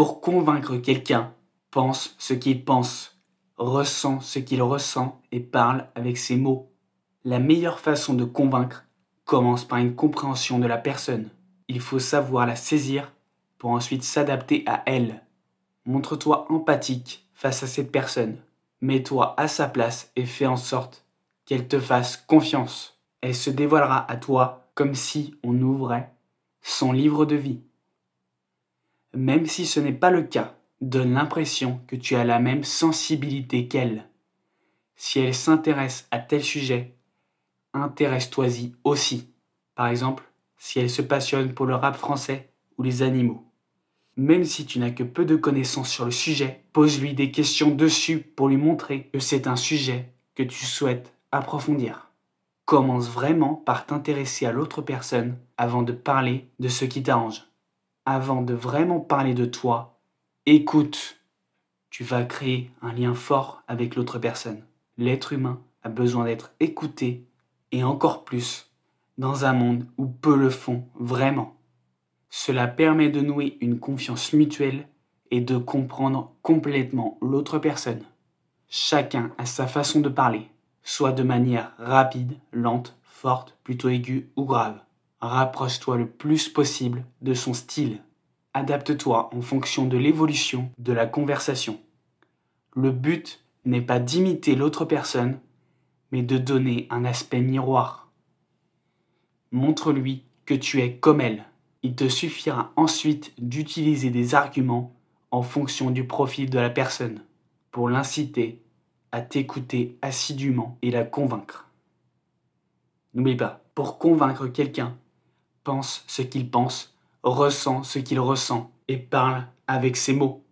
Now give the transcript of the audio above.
Pour convaincre quelqu'un, pense ce qu'il pense, ressent ce qu'il ressent et parle avec ses mots. La meilleure façon de convaincre commence par une compréhension de la personne. Il faut savoir la saisir pour ensuite s'adapter à elle. Montre-toi empathique face à cette personne. Mets-toi à sa place et fais en sorte qu'elle te fasse confiance. Elle se dévoilera à toi comme si on ouvrait son livre de vie. Même si ce n'est pas le cas, donne l'impression que tu as la même sensibilité qu'elle. Si elle s'intéresse à tel sujet, intéresse-toi-y aussi. Par exemple, si elle se passionne pour le rap français ou les animaux. Même si tu n'as que peu de connaissances sur le sujet, pose-lui des questions dessus pour lui montrer que c'est un sujet que tu souhaites approfondir. Commence vraiment par t'intéresser à l'autre personne avant de parler de ce qui t'arrange. Avant de vraiment parler de toi, écoute. Tu vas créer un lien fort avec l'autre personne. L'être humain a besoin d'être écouté et encore plus dans un monde où peu le font vraiment. Cela permet de nouer une confiance mutuelle et de comprendre complètement l'autre personne. Chacun a sa façon de parler, soit de manière rapide, lente, forte, plutôt aiguë ou grave. Rapproche-toi le plus possible de son style. Adapte-toi en fonction de l'évolution de la conversation. Le but n'est pas d'imiter l'autre personne, mais de donner un aspect miroir. Montre-lui que tu es comme elle. Il te suffira ensuite d'utiliser des arguments en fonction du profil de la personne pour l'inciter à t'écouter assidûment et la convaincre. N'oublie pas, pour convaincre quelqu'un, pense ce qu'il pense, ressent ce qu'il ressent et parle avec ses mots.